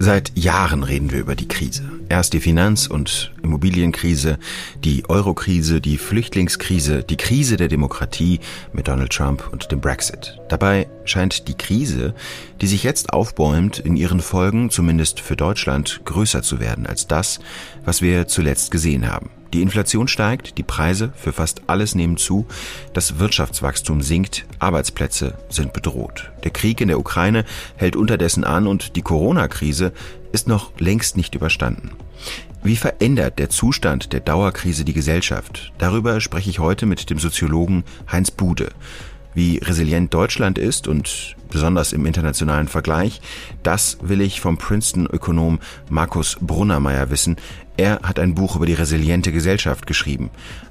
Seit Jahren reden wir über die Krise. Erst die Finanz- und Immobilienkrise, die Eurokrise, die Flüchtlingskrise, die Krise der Demokratie mit Donald Trump und dem Brexit. Dabei scheint die Krise, die sich jetzt aufbäumt, in ihren Folgen, zumindest für Deutschland, größer zu werden als das, was wir zuletzt gesehen haben. Die Inflation steigt, die Preise für fast alles nehmen zu, das Wirtschaftswachstum sinkt, Arbeitsplätze sind bedroht. Der Krieg in der Ukraine hält unterdessen an und die Corona-Krise ist noch längst nicht überstanden. Wie verändert der Zustand der Dauerkrise die Gesellschaft? Darüber spreche ich heute mit dem Soziologen Heinz Bude. Wie resilient Deutschland ist und besonders im internationalen Vergleich, das will ich vom Princeton-Ökonom Markus Brunnermeier wissen. Er hat ein Buch über die resiliente Gesellschaft geschrieben.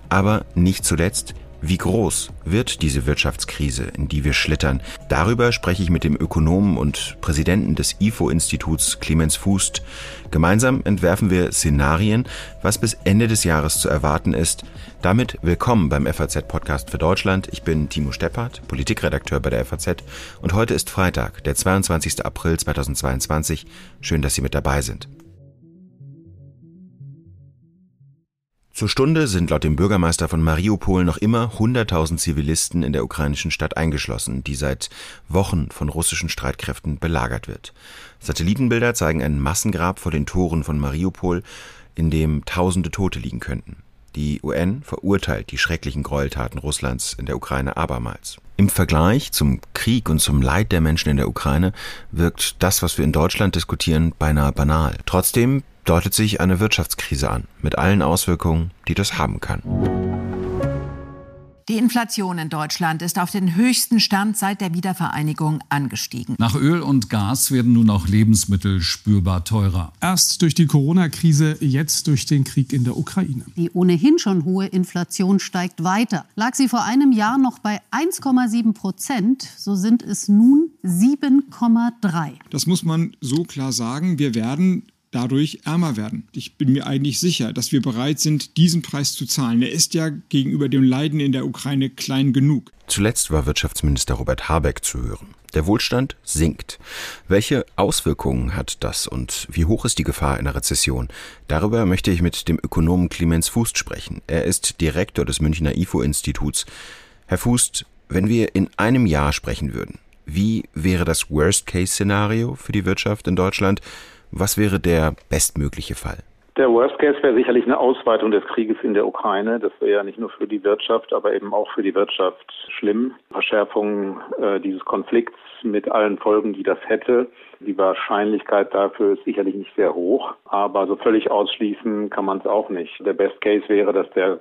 Aber nicht zuletzt, wie groß wird diese Wirtschaftskrise, in die wir schlittern? Darüber spreche ich mit dem Ökonomen und Präsidenten des IFO-Instituts Clemens Fußt. Gemeinsam entwerfen wir Szenarien, was bis Ende des Jahres zu erwarten ist. Damit willkommen beim FAZ-Podcast für Deutschland. Ich bin Timo Steppert, Politikredakteur bei der FAZ und heute ist Freitag, der 22. April 2022. Schön, dass Sie mit dabei sind. Zur Stunde sind laut dem Bürgermeister von Mariupol noch immer 100.000 Zivilisten in der ukrainischen Stadt eingeschlossen, die seit Wochen von russischen Streitkräften belagert wird. Satellitenbilder zeigen ein Massengrab vor den Toren von Mariupol, in dem tausende Tote liegen könnten. Die UN verurteilt die schrecklichen Gräueltaten Russlands in der Ukraine abermals. Im Vergleich zum Krieg und zum Leid der Menschen in der Ukraine wirkt das, was wir in Deutschland diskutieren, beinahe banal. Trotzdem deutet sich eine Wirtschaftskrise an, mit allen Auswirkungen, die das haben kann. Die Inflation in Deutschland ist auf den höchsten Stand seit der Wiedervereinigung angestiegen. Nach Öl und Gas werden nun auch Lebensmittel spürbar teurer. Erst durch die Corona-Krise, jetzt durch den Krieg in der Ukraine. Die ohnehin schon hohe Inflation steigt weiter. Lag sie vor einem Jahr noch bei 1,7 Prozent, so sind es nun 7,3. Das muss man so klar sagen. Wir werden dadurch ärmer werden. Ich bin mir eigentlich sicher, dass wir bereit sind, diesen Preis zu zahlen. Er ist ja gegenüber dem Leiden in der Ukraine klein genug. Zuletzt war Wirtschaftsminister Robert Habeck zu hören. Der Wohlstand sinkt. Welche Auswirkungen hat das und wie hoch ist die Gefahr einer Rezession? Darüber möchte ich mit dem Ökonomen Clemens Fußt sprechen. Er ist Direktor des Münchner IFO-Instituts. Herr Fußt, wenn wir in einem Jahr sprechen würden, wie wäre das Worst-Case-Szenario für die Wirtschaft in Deutschland? Was wäre der bestmögliche Fall? Der Worst Case wäre sicherlich eine Ausweitung des Krieges in der Ukraine. Das wäre ja nicht nur für die Wirtschaft, aber eben auch für die Wirtschaft schlimm. Verschärfung äh, dieses Konflikts mit allen Folgen, die das hätte. Die Wahrscheinlichkeit dafür ist sicherlich nicht sehr hoch, aber so völlig ausschließen kann man es auch nicht. Der Best Case wäre, dass der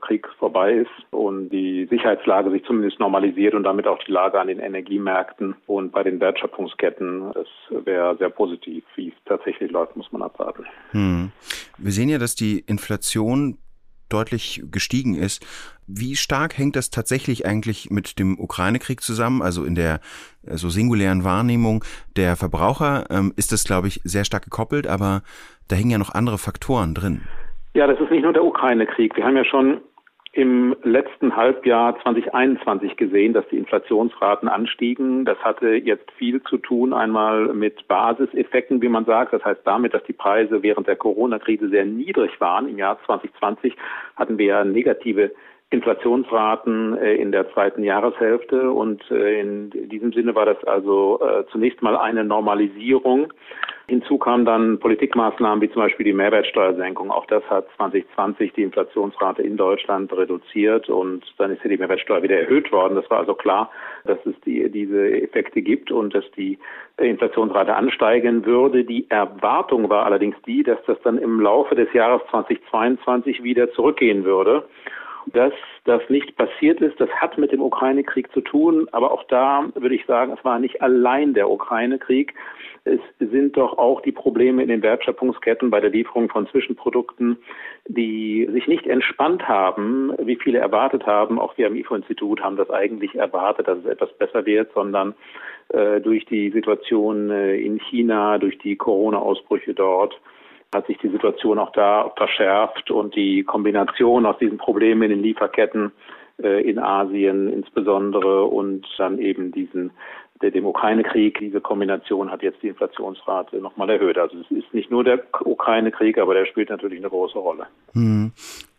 Krieg vorbei ist und die Sicherheitslage sich zumindest normalisiert und damit auch die Lage an den Energiemärkten und bei den Wertschöpfungsketten. Das wäre sehr positiv. Wie es tatsächlich läuft, muss man abwarten. Hm. Wir sehen ja, dass die Inflation deutlich gestiegen ist. Wie stark hängt das tatsächlich eigentlich mit dem Ukraine-Krieg zusammen? Also in der so singulären Wahrnehmung der Verbraucher ähm, ist das, glaube ich, sehr stark gekoppelt, aber da hängen ja noch andere Faktoren drin. Ja, das ist nicht nur der Ukraine-Krieg. Wir haben ja schon im letzten Halbjahr 2021 gesehen, dass die Inflationsraten anstiegen. Das hatte jetzt viel zu tun, einmal mit Basiseffekten, wie man sagt. Das heißt damit, dass die Preise während der Corona-Krise sehr niedrig waren. Im Jahr 2020 hatten wir ja negative Inflationsraten äh, in der zweiten Jahreshälfte und äh, in diesem Sinne war das also äh, zunächst mal eine Normalisierung. Hinzu kamen dann Politikmaßnahmen wie zum Beispiel die Mehrwertsteuersenkung. Auch das hat 2020 die Inflationsrate in Deutschland reduziert und dann ist ja die Mehrwertsteuer wieder erhöht worden. Das war also klar, dass es die, diese Effekte gibt und dass die Inflationsrate ansteigen würde. Die Erwartung war allerdings die, dass das dann im Laufe des Jahres 2022 wieder zurückgehen würde. Dass das nicht passiert ist, das hat mit dem Ukraine-Krieg zu tun. Aber auch da würde ich sagen, es war nicht allein der Ukraine-Krieg. Es sind doch auch die Probleme in den Wertschöpfungsketten bei der Lieferung von Zwischenprodukten, die sich nicht entspannt haben, wie viele erwartet haben. Auch wir am IFO-Institut haben das eigentlich erwartet, dass es etwas besser wird, sondern äh, durch die Situation äh, in China, durch die Corona-Ausbrüche dort, hat sich die Situation auch da verschärft und die Kombination aus diesen Problemen in den Lieferketten äh, in Asien insbesondere und dann eben diesen dem Ukraine-Krieg. Diese Kombination hat jetzt die Inflationsrate nochmal erhöht. Also es ist nicht nur der Ukraine-Krieg, aber der spielt natürlich eine große Rolle. Hm.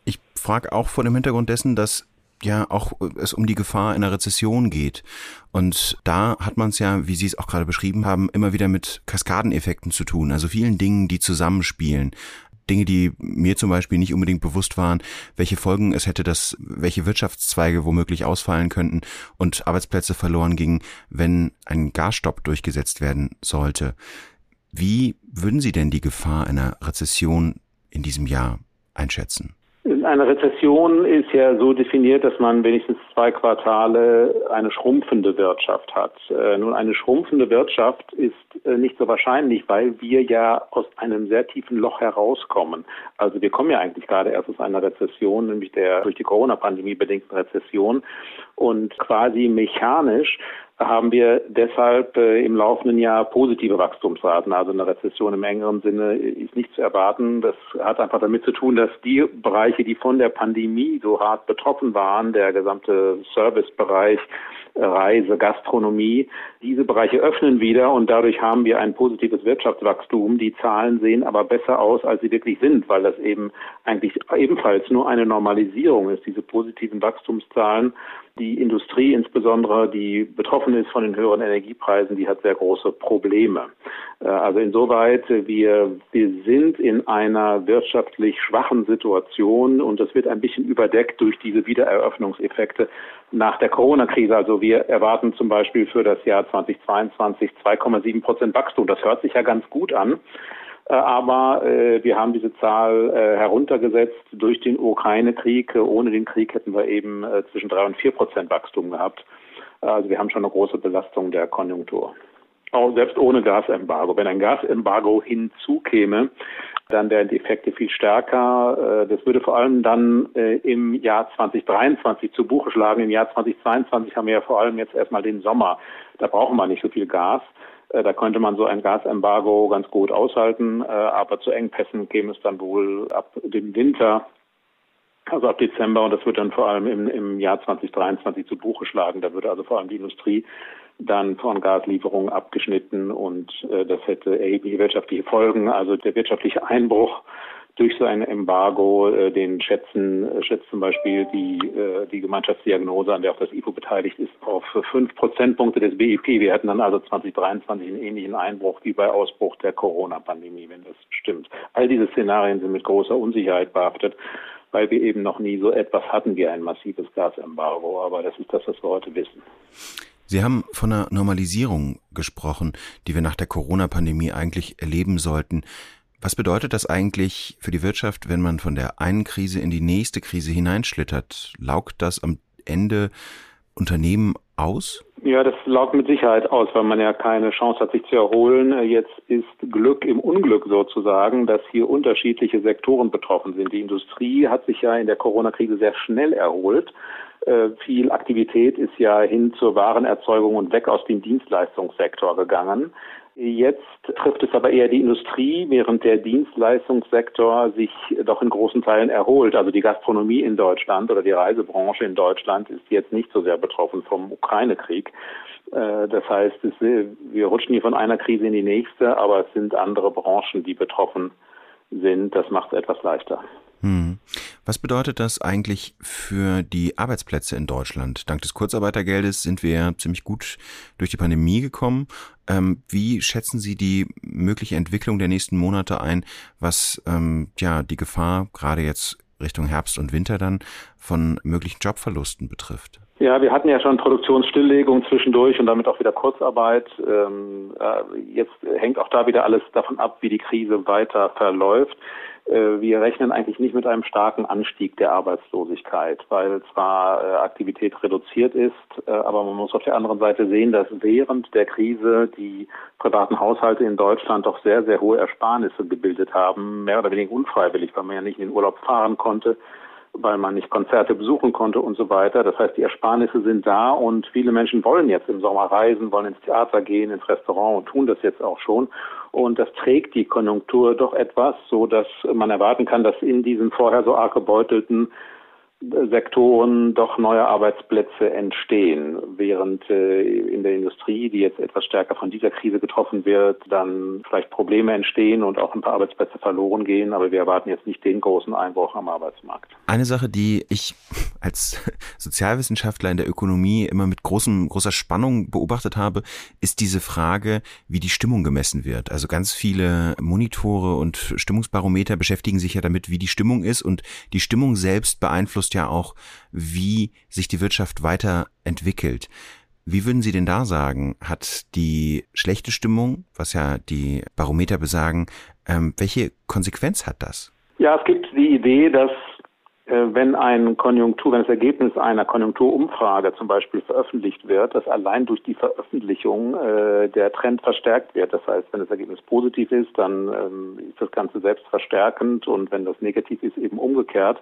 Ich frage auch vor dem Hintergrund dessen, dass ja auch es um die Gefahr einer Rezession geht. Und da hat man es ja, wie Sie es auch gerade beschrieben haben, immer wieder mit Kaskadeneffekten zu tun, also vielen Dingen, die zusammenspielen. Dinge, die mir zum Beispiel nicht unbedingt bewusst waren, welche Folgen es hätte, dass welche Wirtschaftszweige womöglich ausfallen könnten und Arbeitsplätze verloren gingen, wenn ein Gasstopp durchgesetzt werden sollte. Wie würden Sie denn die Gefahr einer Rezession in diesem Jahr einschätzen? Eine Rezession ist ja so definiert, dass man wenigstens zwei Quartale eine schrumpfende Wirtschaft hat. Äh, nun, eine schrumpfende Wirtschaft ist äh, nicht so wahrscheinlich, weil wir ja aus einem sehr tiefen Loch herauskommen. Also wir kommen ja eigentlich gerade erst aus einer Rezession, nämlich der durch die Corona-Pandemie bedingten Rezession. Und quasi mechanisch haben wir deshalb äh, im laufenden Jahr positive Wachstumsraten. Also eine Rezession im engeren Sinne ist nicht zu erwarten. Das hat einfach damit zu tun, dass die Bereiche, die von der Pandemie so hart betroffen waren, der gesamte Servicebereich, Reise, Gastronomie, diese Bereiche öffnen wieder und dadurch haben wir ein positives Wirtschaftswachstum. Die Zahlen sehen aber besser aus, als sie wirklich sind, weil das eben eigentlich ebenfalls nur eine Normalisierung ist, diese positiven Wachstumszahlen die Industrie insbesondere, die betroffen ist von den höheren Energiepreisen, die hat sehr große Probleme. Äh, also insoweit, wir, wir sind in einer wirtschaftlich schwachen Situation und das wird ein bisschen überdeckt durch diese Wiedereröffnungseffekte nach der Corona-Krise. Also wir erwarten zum Beispiel für das Jahr 2022 2,7 Prozent Wachstum. Das hört sich ja ganz gut an. Äh, aber äh, wir haben diese Zahl äh, heruntergesetzt durch den Ukraine-Krieg. Ohne den Krieg hätten wir eben äh, zwischen drei und vier Prozent Wachstum gehabt. Also wir haben schon eine große Belastung der Konjunktur. Auch selbst ohne Gasembargo. Wenn ein Gasembargo hinzukäme, dann wären die Effekte viel stärker. Äh, das würde vor allem dann äh, im Jahr 2023 zu Buche schlagen. Im Jahr 2022 haben wir ja vor allem jetzt erstmal den Sommer. Da brauchen wir nicht so viel Gas. Äh, da könnte man so ein Gasembargo ganz gut aushalten, äh, aber zu Engpässen käme es dann wohl ab dem Winter, also ab Dezember, und das wird dann vor allem im, im Jahr 2023 zu Buche schlagen. Da würde also vor allem die Industrie dann von Gaslieferungen abgeschnitten und äh, das hätte erhebliche wirtschaftliche Folgen. Also der wirtschaftliche Einbruch durch so ein Embargo, äh, den schätzen, äh, schätzt zum Beispiel die, äh, die Gemeinschaftsdiagnose, an der auch das IFO beteiligt ist, auf fünf Prozentpunkte des BIP. Wir hätten dann also 2023 einen ähnlichen Einbruch wie bei Ausbruch der Corona-Pandemie, wenn das stimmt. All diese Szenarien sind mit großer Unsicherheit behaftet, weil wir eben noch nie so etwas hatten wie ein massives Gasembargo. Aber das ist das, was wir heute wissen. Sie haben von einer Normalisierung gesprochen, die wir nach der Corona-Pandemie eigentlich erleben sollten. Was bedeutet das eigentlich für die Wirtschaft, wenn man von der einen Krise in die nächste Krise hineinschlittert? Laugt das am Ende Unternehmen aus? Ja, das laugt mit Sicherheit aus, weil man ja keine Chance hat, sich zu erholen. Jetzt ist Glück im Unglück sozusagen, dass hier unterschiedliche Sektoren betroffen sind. Die Industrie hat sich ja in der Corona-Krise sehr schnell erholt. Äh, viel Aktivität ist ja hin zur Warenerzeugung und weg aus dem Dienstleistungssektor gegangen. Jetzt trifft es aber eher die Industrie, während der Dienstleistungssektor sich doch in großen Teilen erholt. Also die Gastronomie in Deutschland oder die Reisebranche in Deutschland ist jetzt nicht so sehr betroffen vom Ukraine-Krieg. Äh, das heißt, wir rutschen hier von einer Krise in die nächste, aber es sind andere Branchen, die betroffen sind. Das macht es etwas leichter. Hm. Was bedeutet das eigentlich für die Arbeitsplätze in Deutschland? Dank des Kurzarbeitergeldes sind wir ziemlich gut durch die Pandemie gekommen. Ähm, wie schätzen Sie die mögliche Entwicklung der nächsten Monate ein, was ähm, ja die Gefahr gerade jetzt Richtung Herbst und Winter dann von möglichen Jobverlusten betrifft? Ja, wir hatten ja schon Produktionsstilllegung zwischendurch und damit auch wieder Kurzarbeit. Ähm, äh, jetzt hängt auch da wieder alles davon ab, wie die Krise weiter verläuft. Äh, wir rechnen eigentlich nicht mit einem starken Anstieg der Arbeitslosigkeit, weil zwar äh, Aktivität reduziert ist, äh, aber man muss auf der anderen Seite sehen, dass während der Krise die privaten Haushalte in Deutschland doch sehr, sehr hohe Ersparnisse gebildet haben, mehr oder weniger unfreiwillig, weil man ja nicht in den Urlaub fahren konnte weil man nicht Konzerte besuchen konnte und so weiter. Das heißt, die Ersparnisse sind da und viele Menschen wollen jetzt im Sommer reisen, wollen ins Theater gehen, ins Restaurant und tun das jetzt auch schon. Und das trägt die Konjunktur doch etwas, so dass man erwarten kann, dass in diesen vorher so arg gebeutelten Sektoren doch neue Arbeitsplätze entstehen, während äh, in der Industrie, die jetzt etwas stärker von dieser Krise getroffen wird, dann vielleicht Probleme entstehen und auch ein paar Arbeitsplätze verloren gehen. Aber wir erwarten jetzt nicht den großen Einbruch am Arbeitsmarkt. Eine Sache, die ich als Sozialwissenschaftler in der Ökonomie immer mit großem, großer Spannung beobachtet habe, ist diese Frage, wie die Stimmung gemessen wird. Also ganz viele Monitore und Stimmungsbarometer beschäftigen sich ja damit, wie die Stimmung ist und die Stimmung selbst beeinflusst beeinflusst ja auch, wie sich die Wirtschaft weiterentwickelt. Wie würden Sie denn da sagen, hat die schlechte Stimmung, was ja die Barometer besagen, ähm, welche Konsequenz hat das? Ja, es gibt die Idee, dass wenn ein Konjunktur, wenn das Ergebnis einer Konjunkturumfrage zum Beispiel veröffentlicht wird, dass allein durch die Veröffentlichung äh, der Trend verstärkt wird. Das heißt, wenn das Ergebnis positiv ist, dann ähm, ist das Ganze selbst verstärkend und wenn das negativ ist, eben umgekehrt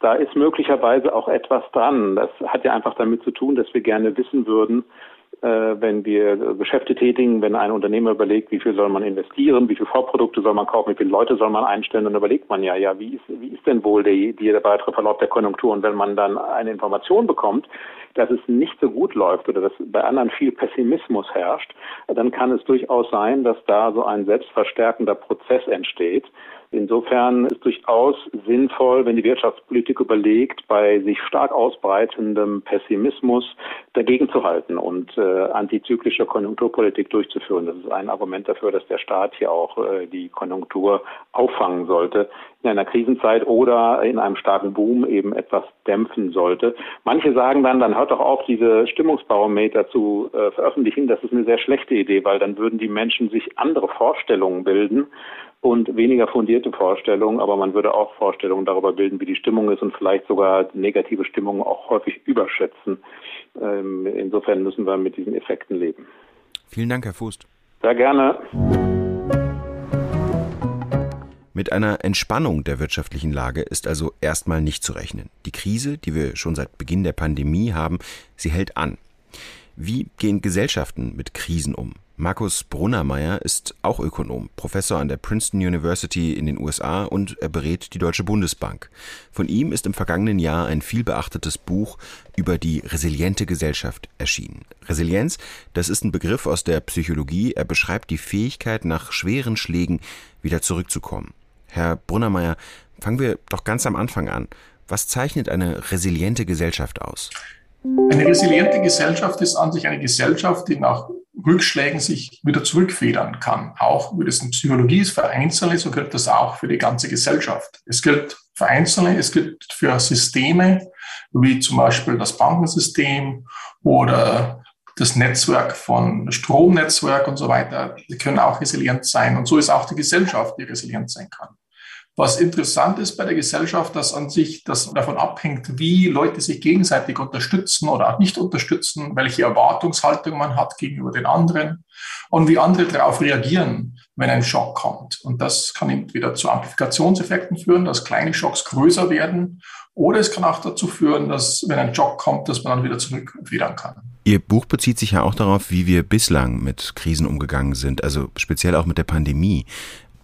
da ist möglicherweise auch etwas dran. Das hat ja einfach damit zu tun, dass wir gerne wissen würden, äh, wenn wir Geschäfte tätigen, wenn ein Unternehmer überlegt, wie viel soll man investieren, wie viele Vorprodukte soll man kaufen, wie viele Leute soll man einstellen, dann überlegt man ja, ja, wie ist, wie ist denn wohl der, der weitere Verlauf der Konjunktur? Und wenn man dann eine Information bekommt, dass es nicht so gut läuft oder dass bei anderen viel Pessimismus herrscht, dann kann es durchaus sein, dass da so ein selbstverstärkender Prozess entsteht, Insofern ist durchaus sinnvoll, wenn die Wirtschaftspolitik überlegt, bei sich stark ausbreitendem Pessimismus dagegen zu halten und äh, antizyklische Konjunkturpolitik durchzuführen. Das ist ein Argument dafür, dass der Staat hier auch äh, die Konjunktur auffangen sollte in einer Krisenzeit oder in einem starken Boom eben etwas dämpfen sollte. Manche sagen dann, dann hört doch auf, diese Stimmungsbarometer zu äh, veröffentlichen. Das ist eine sehr schlechte Idee, weil dann würden die Menschen sich andere Vorstellungen bilden und weniger fundierte Vorstellungen, aber man würde auch Vorstellungen darüber bilden, wie die Stimmung ist und vielleicht sogar negative Stimmungen auch häufig überschätzen. Ähm, insofern müssen wir mit diesen Effekten leben. Vielen Dank, Herr Fußt. Sehr gerne. Mit einer Entspannung der wirtschaftlichen Lage ist also erstmal nicht zu rechnen. Die Krise, die wir schon seit Beginn der Pandemie haben, sie hält an. Wie gehen Gesellschaften mit Krisen um? Markus Brunnermeier ist auch Ökonom, Professor an der Princeton University in den USA und er berät die Deutsche Bundesbank. Von ihm ist im vergangenen Jahr ein vielbeachtetes Buch über die resiliente Gesellschaft erschienen. Resilienz, das ist ein Begriff aus der Psychologie. Er beschreibt die Fähigkeit, nach schweren Schlägen wieder zurückzukommen. Herr Brunnermeier, fangen wir doch ganz am Anfang an. Was zeichnet eine resiliente Gesellschaft aus? Eine resiliente Gesellschaft ist an sich eine Gesellschaft, die nach Rückschlägen sich wieder zurückfedern kann. Auch wie das in Psychologie ist für Einzelne, so gilt das auch für die ganze Gesellschaft. Es gilt für Einzelne, es gilt für Systeme, wie zum Beispiel das Bankensystem oder das Netzwerk von Stromnetzwerk und so weiter. Die können auch resilient sein. Und so ist auch die Gesellschaft, die resilient sein kann. Was interessant ist bei der Gesellschaft, dass an sich das davon abhängt, wie Leute sich gegenseitig unterstützen oder auch nicht unterstützen, welche Erwartungshaltung man hat gegenüber den anderen und wie andere darauf reagieren, wenn ein Schock kommt. Und das kann entweder zu Amplifikationseffekten führen, dass kleine Schocks größer werden, oder es kann auch dazu führen, dass, wenn ein Schock kommt, dass man dann wieder zurückfedern kann. Ihr Buch bezieht sich ja auch darauf, wie wir bislang mit Krisen umgegangen sind, also speziell auch mit der Pandemie.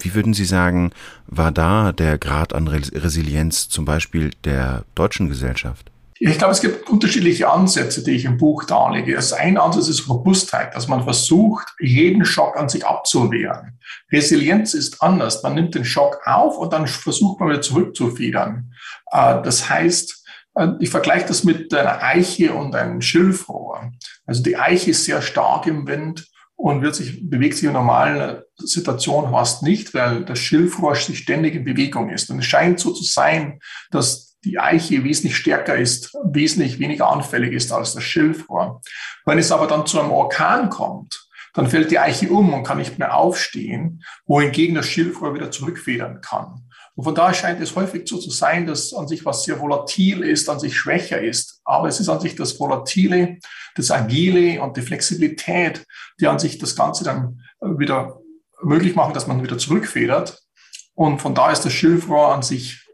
Wie würden Sie sagen, war da der Grad an Resilienz zum Beispiel der deutschen Gesellschaft? Ich glaube, es gibt unterschiedliche Ansätze, die ich im Buch darlege. Das eine Ansatz ist Robustheit, dass man versucht, jeden Schock an sich abzuwehren. Resilienz ist anders. Man nimmt den Schock auf und dann versucht man wieder zurückzufedern. Äh, das heißt, äh, ich vergleiche das mit einer Eiche und einem Schilfrohr. Also die Eiche ist sehr stark im Wind und wird sich, bewegt sich in normalen Situation fast nicht, weil das Schilfrohr sich ständig in Bewegung ist. Und es scheint so zu sein, dass die Eiche wesentlich stärker ist, wesentlich weniger anfällig ist als das Schilfrohr. Wenn es aber dann zu einem Orkan kommt, dann fällt die Eiche um und kann nicht mehr aufstehen, wohingegen das Schilfrohr wieder zurückfedern kann. Und von daher scheint es häufig so zu sein, dass an sich was sehr volatil ist, an sich schwächer ist. Aber es ist an sich das Volatile, das Agile und die Flexibilität, die an sich das Ganze dann wieder möglich machen, dass man wieder zurückfedert. Und von da ist das Schilfrohr an sich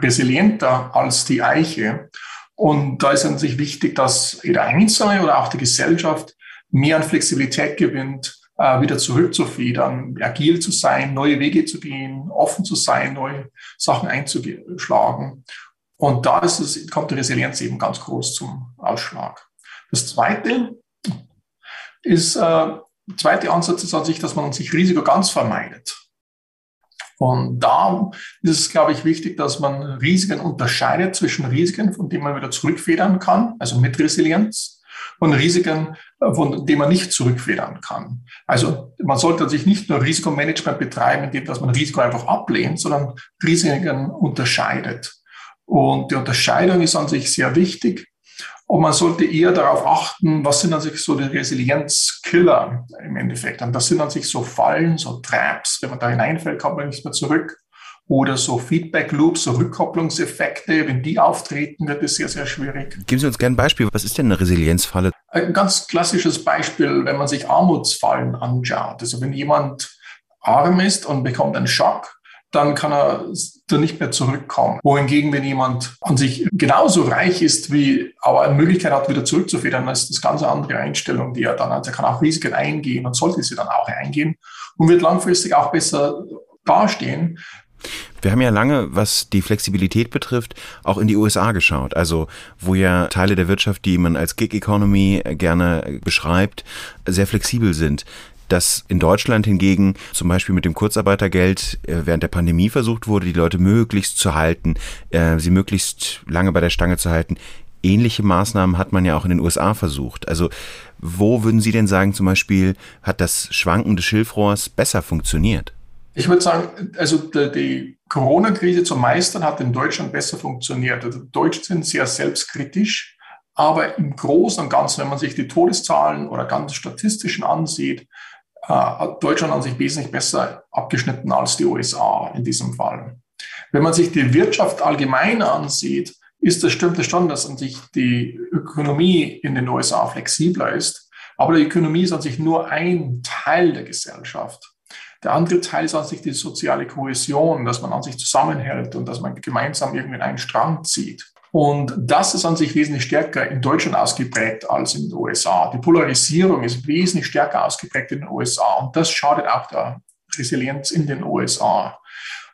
resilienter als die Eiche. Und da ist an sich wichtig, dass jeder Einzelne oder auch die Gesellschaft mehr an Flexibilität gewinnt, äh, wieder zurückzufedern, agil zu sein, neue Wege zu gehen, offen zu sein, neue Sachen einzuschlagen. Und da ist es, kommt die Resilienz eben ganz groß zum Ausschlag. Das Zweite ist, äh, zweite Ansatz ist an sich, dass man sich Risiko ganz vermeidet. Und da ist es, glaube ich, wichtig, dass man Risiken unterscheidet zwischen Risiken, von denen man wieder zurückfedern kann, also mit Resilienz, und Risiken, von denen man nicht zurückfedern kann. Also man sollte sich nicht nur Risikomanagement betreiben, indem dass man Risiko einfach ablehnt, sondern Risiken unterscheidet. Und die Unterscheidung ist an sich sehr wichtig. Und man sollte eher darauf achten, was sind an sich so die Resilienzkiller im Endeffekt. Und das sind an sich so Fallen, so Traps. Wenn man da hineinfällt, kommt man nicht mehr zurück. Oder so Feedback Loops, so Rückkopplungseffekte. Wenn die auftreten, wird es sehr, sehr schwierig. Geben Sie uns gerne ein Beispiel. Was ist denn eine Resilienzfalle? Ein ganz klassisches Beispiel, wenn man sich Armutsfallen anschaut. Also wenn jemand arm ist und bekommt einen Schock, dann kann er da nicht mehr zurückkommen. Wohingegen, wenn jemand an sich genauso reich ist, wie aber eine Möglichkeit hat, wieder zurückzufedern, dann ist das ganz andere Einstellung, die er dann hat. Er kann auch Risiken eingehen und sollte sie dann auch eingehen und wird langfristig auch besser dastehen. Wir haben ja lange, was die Flexibilität betrifft, auch in die USA geschaut. Also, wo ja Teile der Wirtschaft, die man als Gig Economy gerne beschreibt, sehr flexibel sind dass in Deutschland hingegen zum Beispiel mit dem Kurzarbeitergeld äh, während der Pandemie versucht wurde, die Leute möglichst zu halten, äh, sie möglichst lange bei der Stange zu halten. Ähnliche Maßnahmen hat man ja auch in den USA versucht. Also wo würden Sie denn sagen, zum Beispiel hat das Schwanken des Schilfrohrs besser funktioniert? Ich würde sagen, also die Corona-Krise zu meistern hat in Deutschland besser funktioniert. Also Deutsche sind sehr selbstkritisch, aber im Großen und Ganzen, wenn man sich die Todeszahlen oder ganz statistischen ansieht, hat Deutschland an sich wesentlich besser abgeschnitten als die USA in diesem Fall. Wenn man sich die Wirtschaft allgemein ansieht, ist das stimmt es schon, dass an sich die Ökonomie in den USA flexibler ist. Aber die Ökonomie ist an sich nur ein Teil der Gesellschaft. Der andere Teil ist an sich die soziale Kohäsion, dass man an sich zusammenhält und dass man gemeinsam irgendwie in einen Strang zieht. Und das ist an sich wesentlich stärker in Deutschland ausgeprägt als in den USA. Die Polarisierung ist wesentlich stärker ausgeprägt in den USA und das schadet auch der Resilienz in den USA.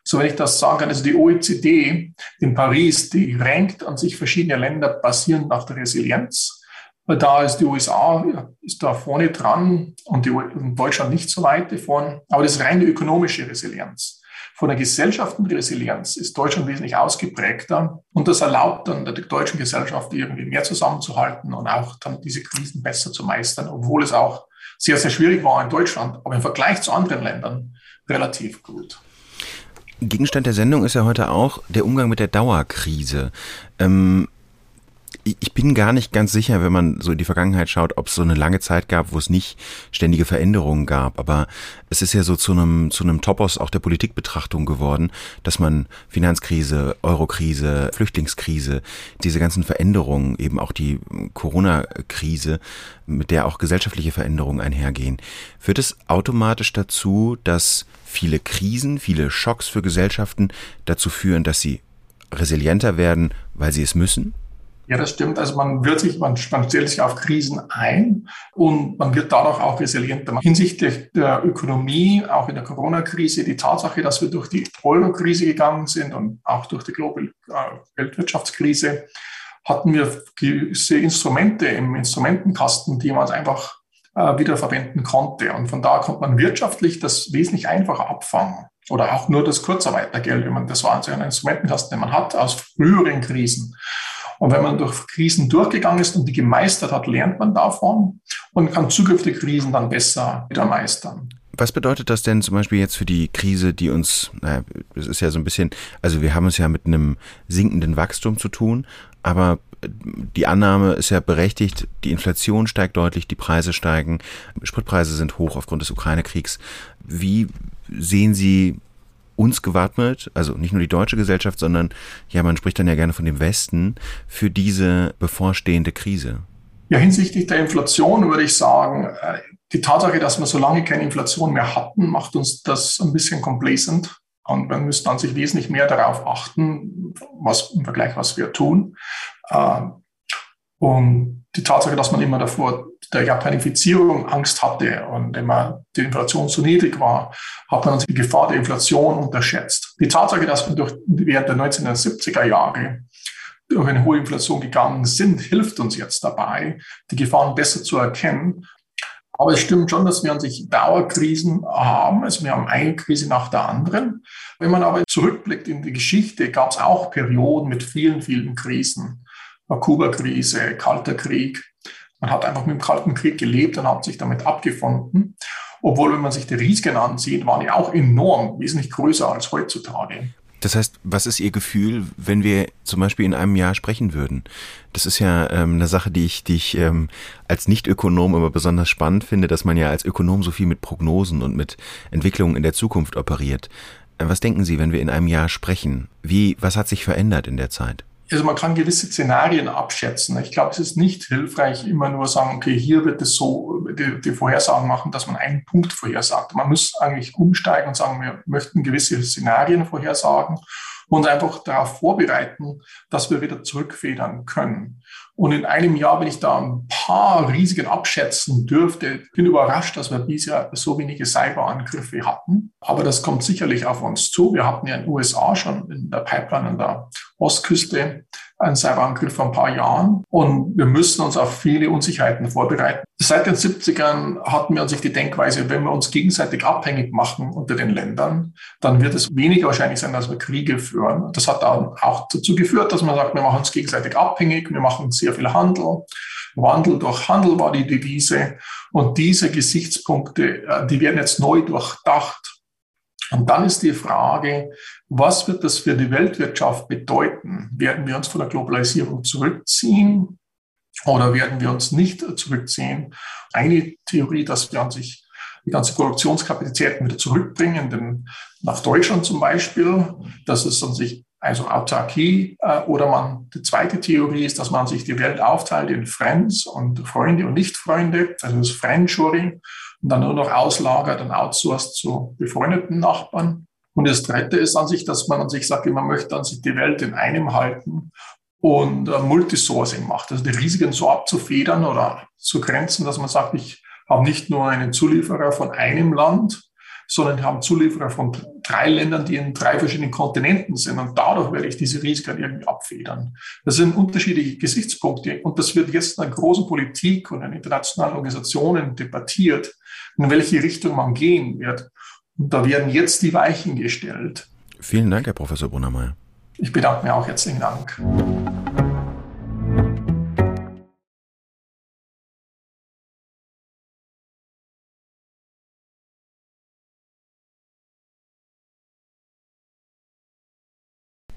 So wenn ich das sagen kann, also die OECD in Paris, die rankt an sich verschiedene Länder basierend auf der Resilienz. Da ist die USA ist da vorne dran und, die, Deutschland nicht so weit davon. Aber das ist reine ökonomische Resilienz von der Gesellschaftenresilienz ist Deutschland wesentlich ausgeprägter. Und das erlaubt dann der deutschen Gesellschaft irgendwie mehr zusammenzuhalten und auch dann diese Krisen besser zu meistern, obwohl es auch sehr, sehr schwierig war in Deutschland, aber im Vergleich zu anderen Ländern relativ gut. Gegenstand der Sendung ist ja heute auch der Umgang mit der Dauerkrise. Ähm, ich bin gar nicht ganz sicher, wenn man so in die Vergangenheit schaut, ob es so eine lange Zeit gab, wo es nicht ständige Veränderungen gab. Aber es ist ja so zu einem, zu einem Topos auch der Politikbetrachtung geworden, dass man Finanzkrise, Eurokrise, Flüchtlingskrise, diese ganzen Veränderungen, eben auch die Corona-Krise, mit der auch gesellschaftliche Veränderungen einhergehen, führt es automatisch dazu, dass viele Krisen, viele Schocks für Gesellschaften dazu führen, dass sie resilienter werden, weil sie es müssen? Ja, das stimmt. Also man wird sich, man, man stellt sich auf Krisen ein und man wird dadurch auch resilienter. Hinsichtlich der Ökonomie, auch in der Corona-Krise, die Tatsache, dass wir durch die Euro-Krise gegangen sind und auch durch die Global äh, Weltwirtschaftskrise, hatten wir gewisse Instrumente im Instrumentenkasten, die man einfach äh, wieder verwenden konnte. Und von da konnte man wirtschaftlich das wesentlich einfacher abfangen. Oder auch nur das Kurzarbeitergeld, wenn man, das also ein Instrumentenkasten, den man hat aus früheren Krisen. Und wenn man durch Krisen durchgegangen ist und die gemeistert hat, lernt man davon und kann zukünftige Krisen dann besser wieder meistern. Was bedeutet das denn zum Beispiel jetzt für die Krise, die uns, naja, das ist ja so ein bisschen, also wir haben es ja mit einem sinkenden Wachstum zu tun, aber die Annahme ist ja berechtigt, die Inflation steigt deutlich, die Preise steigen, Spritpreise sind hoch aufgrund des Ukraine-Kriegs. Wie sehen Sie uns gewappnet, also nicht nur die deutsche Gesellschaft, sondern ja, man spricht dann ja gerne von dem Westen, für diese bevorstehende Krise? Ja, hinsichtlich der Inflation würde ich sagen, äh, die Tatsache, dass wir so lange keine Inflation mehr hatten, macht uns das ein bisschen complacent. Und man müsste dann sich wesentlich mehr darauf achten, was im Vergleich, was wir tun. Ähm, und die Tatsache, dass man immer davor der Japanifizierung Angst hatte und immer die Inflation zu niedrig war, hat man die Gefahr der Inflation unterschätzt. Die Tatsache, dass man durch, während der 1970er Jahre durch eine hohe Inflation gegangen sind, hilft uns jetzt dabei, die Gefahren besser zu erkennen. Aber es stimmt schon, dass wir an sich Dauerkrisen haben. Also wir haben eine Krise nach der anderen. Wenn man aber zurückblickt in die Geschichte, gab es auch Perioden mit vielen, vielen Krisen. Kuba-Krise, Kalter Krieg. Man hat einfach mit dem Kalten Krieg gelebt und hat sich damit abgefunden. Obwohl, wenn man sich die Risiken ansieht, waren die auch enorm, wesentlich größer als heutzutage. Das heißt, was ist Ihr Gefühl, wenn wir zum Beispiel in einem Jahr sprechen würden? Das ist ja ähm, eine Sache, die ich, die ich ähm, als Nicht-Ökonom immer besonders spannend finde, dass man ja als Ökonom so viel mit Prognosen und mit Entwicklungen in der Zukunft operiert. Äh, was denken Sie, wenn wir in einem Jahr sprechen? Wie, was hat sich verändert in der Zeit? Also man kann gewisse Szenarien abschätzen. Ich glaube, es ist nicht hilfreich, immer nur sagen, okay, hier wird es so, die, die, Vorhersagen machen, dass man einen Punkt vorhersagt. Man muss eigentlich umsteigen und sagen, wir möchten gewisse Szenarien vorhersagen und einfach darauf vorbereiten, dass wir wieder zurückfedern können. Und in einem Jahr, wenn ich da ein paar Risiken abschätzen dürfte, bin überrascht, dass wir bisher so wenige Cyberangriffe hatten. Aber das kommt sicherlich auf uns zu. Wir hatten ja in den USA schon in der Pipeline an der Ostküste einen Cyberangriff vor ein paar Jahren. Und wir müssen uns auf viele Unsicherheiten vorbereiten. Seit den 70ern hatten wir an sich die Denkweise, wenn wir uns gegenseitig abhängig machen unter den Ländern, dann wird es weniger wahrscheinlich sein, dass wir Kriege führen. Das hat dann auch dazu geführt, dass man sagt, wir machen uns gegenseitig abhängig, wir machen sehr viel Handel. Wandel durch Handel war die Devise. Und diese Gesichtspunkte, äh, die werden jetzt neu durchdacht. Und dann ist die Frage, was wird das für die Weltwirtschaft bedeuten? Werden wir uns von der Globalisierung zurückziehen oder werden wir uns nicht zurückziehen? Eine Theorie, dass wir an sich die ganze Produktionskapazitäten wieder zurückbringen, denn nach Deutschland zum Beispiel, dass es an sich also Autarkie, äh, oder man, die zweite Theorie ist, dass man sich die Welt aufteilt in Friends und Freunde und Nicht-Freunde, also das Friendshoring und dann nur noch auslagert und outsourced zu befreundeten Nachbarn. Und das dritte ist an sich, dass man an sich sagt, man möchte an sich die Welt in einem halten und äh, Multisourcing macht, also die Risiken so abzufedern oder zu grenzen, dass man sagt, ich habe nicht nur einen Zulieferer von einem Land, sondern haben Zulieferer von drei Ländern, die in drei verschiedenen Kontinenten sind. Und dadurch werde ich diese Risiken irgendwie abfedern. Das sind unterschiedliche Gesichtspunkte. Und das wird jetzt in der großen Politik und in internationalen Organisationen debattiert, in welche Richtung man gehen wird. Und da werden jetzt die Weichen gestellt. Vielen Dank, Herr Professor Brunnermeier. Ich bedanke mich auch herzlichen Dank.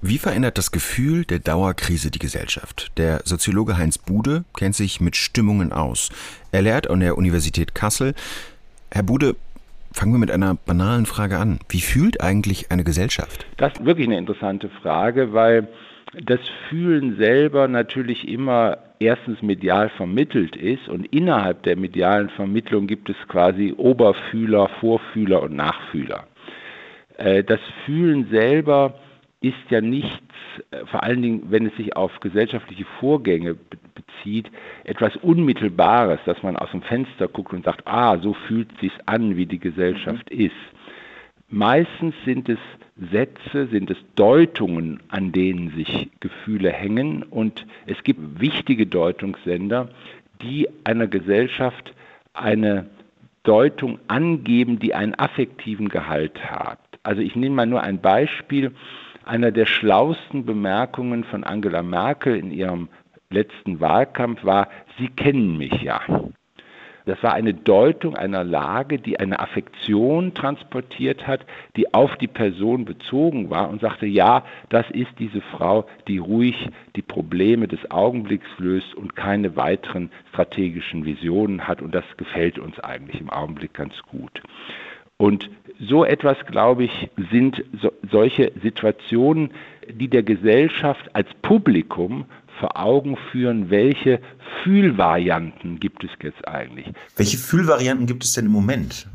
Wie verändert das Gefühl der Dauerkrise die Gesellschaft? Der Soziologe Heinz Bude kennt sich mit Stimmungen aus. Er lehrt an der Universität Kassel. Herr Bude, fangen wir mit einer banalen Frage an. Wie fühlt eigentlich eine Gesellschaft? Das ist wirklich eine interessante Frage, weil das Fühlen selber natürlich immer erstens medial vermittelt ist und innerhalb der medialen Vermittlung gibt es quasi Oberfühler, Vorfühler und Nachfühler. Äh, das Fühlen selber ist ja nichts, äh, vor allen Dingen, wenn es sich auf gesellschaftliche Vorgänge bezieht, etwas Unmittelbares, dass man aus dem Fenster guckt und sagt, ah, so fühlt es sich an, wie die Gesellschaft mhm. ist. Meistens sind es Sätze, sind es Deutungen, an denen sich Gefühle hängen und es gibt wichtige Deutungssender, die einer Gesellschaft eine Deutung angeben, die einen affektiven Gehalt hat. Also ich nehme mal nur ein Beispiel einer der schlausten Bemerkungen von Angela Merkel in ihrem letzten Wahlkampf war, Sie kennen mich ja. Das war eine Deutung einer Lage, die eine Affektion transportiert hat, die auf die Person bezogen war und sagte, ja, das ist diese Frau, die ruhig die Probleme des Augenblicks löst und keine weiteren strategischen Visionen hat. Und das gefällt uns eigentlich im Augenblick ganz gut. Und so etwas, glaube ich, sind so, solche Situationen, die der Gesellschaft als Publikum vor Augen führen, welche Fühlvarianten gibt es jetzt eigentlich. Welche Fühlvarianten gibt es denn im Moment?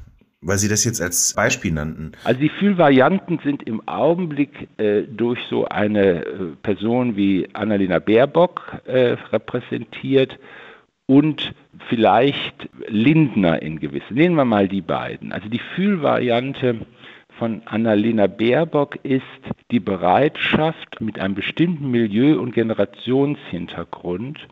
Weil Sie das jetzt als Beispiel nannten. Also die Fühlvarianten sind im Augenblick äh, durch so eine äh, Person wie Annalena Baerbock äh, repräsentiert und vielleicht Lindner in gewissen. Nehmen wir mal die beiden. Also die Fühlvariante von Annalena Baerbock ist die Bereitschaft, mit einem bestimmten Milieu- und Generationshintergrund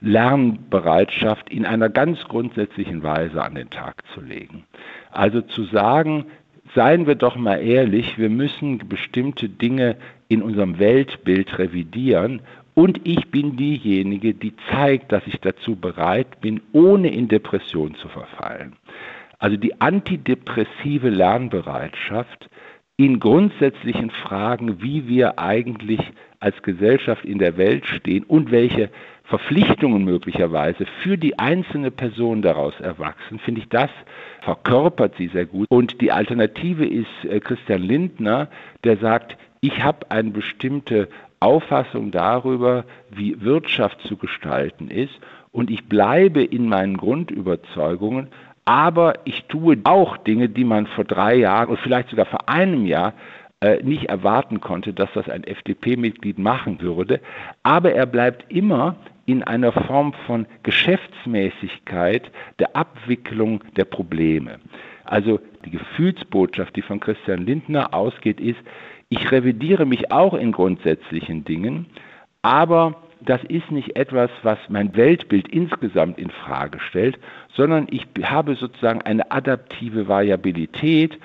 Lernbereitschaft in einer ganz grundsätzlichen Weise an den Tag zu legen. Also zu sagen, seien wir doch mal ehrlich, wir müssen bestimmte Dinge in unserem Weltbild revidieren und ich bin diejenige, die zeigt, dass ich dazu bereit bin, ohne in Depression zu verfallen. Also die antidepressive Lernbereitschaft in grundsätzlichen Fragen, wie wir eigentlich als Gesellschaft in der Welt stehen und welche Verpflichtungen möglicherweise für die einzelne Person daraus erwachsen, finde ich, das verkörpert sie sehr gut. Und die Alternative ist äh, Christian Lindner, der sagt, ich habe eine bestimmte Auffassung darüber, wie Wirtschaft zu gestalten ist und ich bleibe in meinen Grundüberzeugungen, aber ich tue auch Dinge, die man vor drei Jahren oder vielleicht sogar vor einem Jahr äh, nicht erwarten konnte, dass das ein FDP-Mitglied machen würde. Aber er bleibt immer in einer Form von Geschäftsmäßigkeit der Abwicklung der Probleme. Also die Gefühlsbotschaft, die von Christian Lindner ausgeht, ist, ich revidiere mich auch in grundsätzlichen Dingen, aber das ist nicht etwas, was mein Weltbild insgesamt in Frage stellt, sondern ich habe sozusagen eine adaptive Variabilität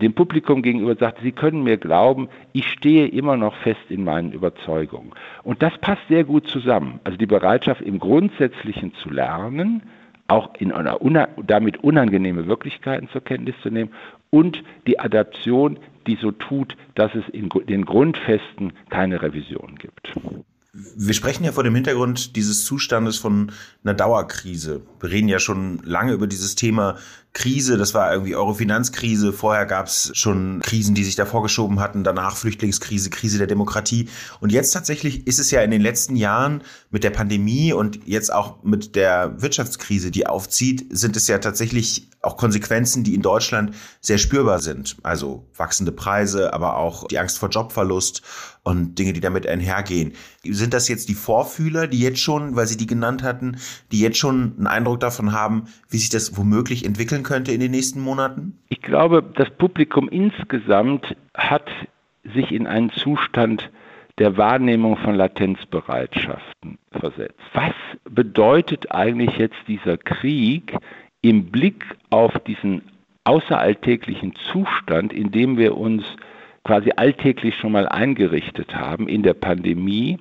dem Publikum gegenüber sagt, Sie können mir glauben, ich stehe immer noch fest in meinen Überzeugungen. Und das passt sehr gut zusammen. Also die Bereitschaft im Grundsätzlichen zu lernen, auch in einer damit unangenehme Wirklichkeiten zur Kenntnis zu nehmen und die Adaption, die so tut, dass es in den Grundfesten keine Revision gibt. Wir sprechen ja vor dem Hintergrund dieses Zustandes von einer Dauerkrise. Wir reden ja schon lange über dieses Thema Krise. Das war irgendwie eure Finanzkrise. Vorher gab es schon Krisen, die sich da vorgeschoben hatten. Danach Flüchtlingskrise, Krise der Demokratie. Und jetzt tatsächlich ist es ja in den letzten Jahren mit der Pandemie und jetzt auch mit der Wirtschaftskrise, die aufzieht, sind es ja tatsächlich auch Konsequenzen, die in Deutschland sehr spürbar sind. Also wachsende Preise, aber auch die Angst vor Jobverlust und Dinge, die damit einhergehen. Sind das jetzt die Vorfühler, die jetzt schon, weil Sie die genannt hatten, die jetzt schon einen Eindruck davon haben, wie sich das womöglich entwickeln könnte in den nächsten Monaten? Ich glaube, das Publikum insgesamt hat sich in einen Zustand der Wahrnehmung von Latenzbereitschaften versetzt. Was bedeutet eigentlich jetzt dieser Krieg im Blick auf diesen außeralltäglichen Zustand, in dem wir uns quasi alltäglich schon mal eingerichtet haben in der Pandemie.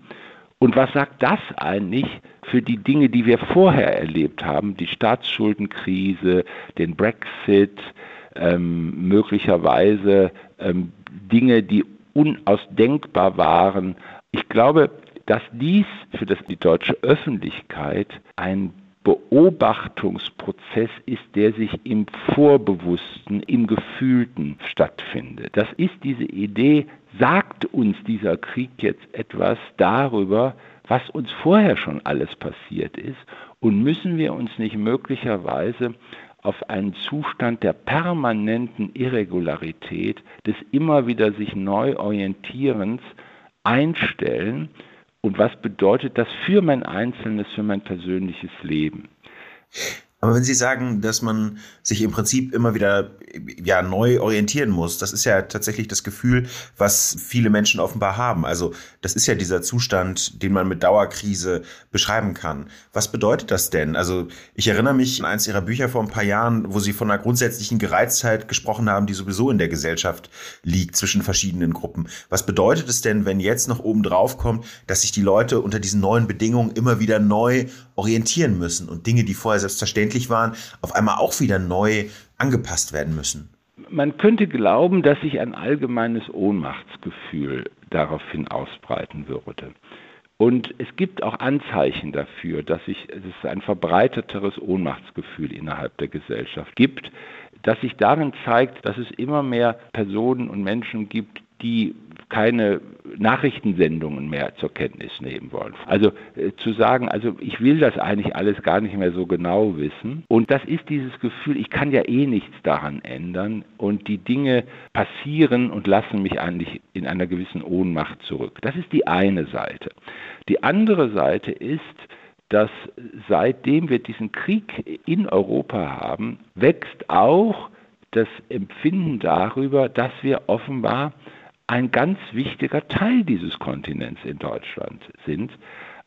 Und was sagt das eigentlich für die Dinge, die wir vorher erlebt haben, die Staatsschuldenkrise, den Brexit, ähm, möglicherweise ähm, Dinge, die unausdenkbar waren. Ich glaube, dass dies für das, die deutsche Öffentlichkeit ein Beobachtungsprozess ist, der sich im Vorbewussten, im Gefühlten stattfindet. Das ist diese Idee, sagt uns dieser Krieg jetzt etwas darüber, was uns vorher schon alles passiert ist und müssen wir uns nicht möglicherweise auf einen Zustand der permanenten Irregularität, des immer wieder sich neu orientierens einstellen und was bedeutet das für mein einzelnes, für mein persönliches Leben. Aber wenn Sie sagen, dass man sich im Prinzip immer wieder ja neu orientieren muss, das ist ja tatsächlich das Gefühl, was viele Menschen offenbar haben. Also das ist ja dieser Zustand, den man mit Dauerkrise beschreiben kann. Was bedeutet das denn? Also ich erinnere mich an eins Ihrer Bücher vor ein paar Jahren, wo Sie von einer grundsätzlichen Gereiztheit gesprochen haben, die sowieso in der Gesellschaft liegt zwischen verschiedenen Gruppen. Was bedeutet es denn, wenn jetzt noch oben drauf kommt, dass sich die Leute unter diesen neuen Bedingungen immer wieder neu orientieren müssen und Dinge, die vorher selbstverständlich waren, auf einmal auch wieder neu angepasst werden müssen. Man könnte glauben, dass sich ein allgemeines Ohnmachtsgefühl daraufhin ausbreiten würde. Und es gibt auch Anzeichen dafür, dass, sich, es ein verbreiteteres Ohnmachtsgefühl innerhalb der Gesellschaft gibt, das sich darin zeigt, dass es immer mehr Personen und Menschen gibt, die keine Nachrichtensendungen mehr zur Kenntnis nehmen wollen. Also äh, zu sagen, also ich will das eigentlich alles gar nicht mehr so genau wissen. Und das ist dieses Gefühl, ich kann ja eh nichts daran ändern und die Dinge passieren und lassen mich eigentlich in einer gewissen Ohnmacht zurück. Das ist die eine Seite. Die andere Seite ist, dass seitdem wir diesen Krieg in Europa haben, wächst auch das Empfinden darüber, dass wir offenbar ein ganz wichtiger Teil dieses Kontinents in Deutschland sind.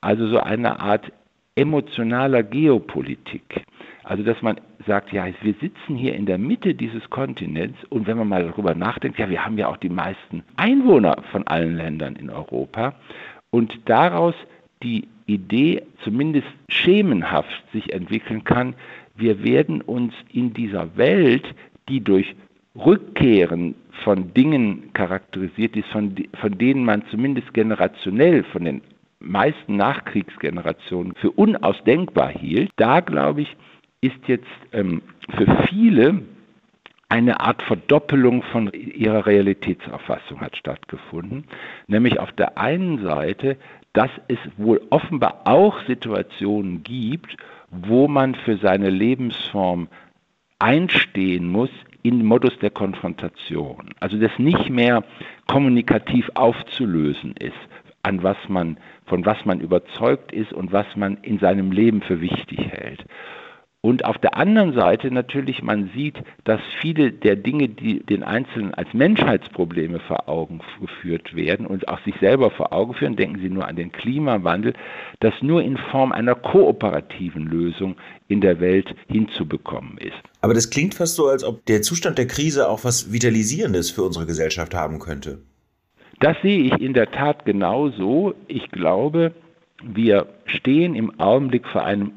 Also so eine Art emotionaler Geopolitik. Also dass man sagt, ja, wir sitzen hier in der Mitte dieses Kontinents und wenn man mal darüber nachdenkt, ja, wir haben ja auch die meisten Einwohner von allen Ländern in Europa und daraus die Idee zumindest schemenhaft sich entwickeln kann, wir werden uns in dieser Welt, die durch Rückkehren von Dingen charakterisiert ist, von, von denen man zumindest generationell von den meisten Nachkriegsgenerationen für unausdenkbar hielt, da glaube ich, ist jetzt ähm, für viele eine Art Verdoppelung von ihrer Realitätsauffassung hat stattgefunden. Nämlich auf der einen Seite, dass es wohl offenbar auch Situationen gibt, wo man für seine Lebensform einstehen muss in Modus der Konfrontation. Also das nicht mehr kommunikativ aufzulösen ist, an was man, von was man überzeugt ist und was man in seinem Leben für wichtig hält. Und auf der anderen Seite natürlich, man sieht, dass viele der Dinge, die den Einzelnen als Menschheitsprobleme vor Augen geführt werden und auch sich selber vor Augen führen, denken Sie nur an den Klimawandel, das nur in Form einer kooperativen Lösung in der Welt hinzubekommen ist. Aber das klingt fast so, als ob der Zustand der Krise auch was Vitalisierendes für unsere Gesellschaft haben könnte. Das sehe ich in der Tat genauso. Ich glaube, wir stehen im Augenblick vor einem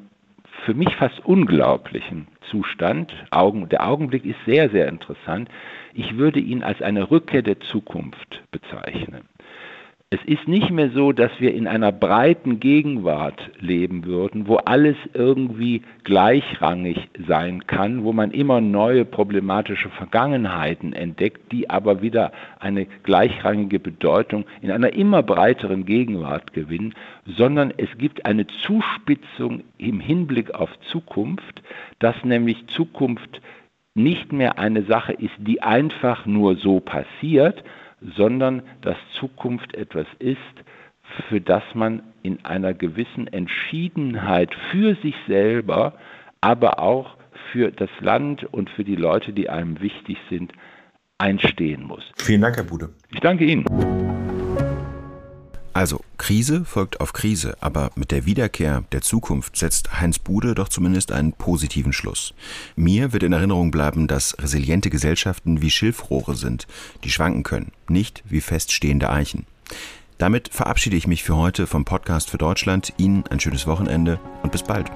für mich fast unglaublichen Zustand. Augen, der Augenblick ist sehr, sehr interessant. Ich würde ihn als eine Rückkehr der Zukunft bezeichnen. Es ist nicht mehr so, dass wir in einer breiten Gegenwart leben würden, wo alles irgendwie gleichrangig sein kann, wo man immer neue problematische Vergangenheiten entdeckt, die aber wieder eine gleichrangige Bedeutung in einer immer breiteren Gegenwart gewinnen, sondern es gibt eine Zuspitzung im Hinblick auf Zukunft, dass nämlich Zukunft nicht mehr eine Sache ist, die einfach nur so passiert, sondern dass Zukunft etwas ist, für das man in einer gewissen Entschiedenheit für sich selber, aber auch für das Land und für die Leute, die einem wichtig sind, einstehen muss. Vielen Dank, Herr Bude. Ich danke Ihnen. Also, Krise folgt auf Krise, aber mit der Wiederkehr der Zukunft setzt Heinz Bude doch zumindest einen positiven Schluss. Mir wird in Erinnerung bleiben, dass resiliente Gesellschaften wie Schilfrohre sind, die schwanken können, nicht wie feststehende Eichen. Damit verabschiede ich mich für heute vom Podcast für Deutschland. Ihnen ein schönes Wochenende und bis bald.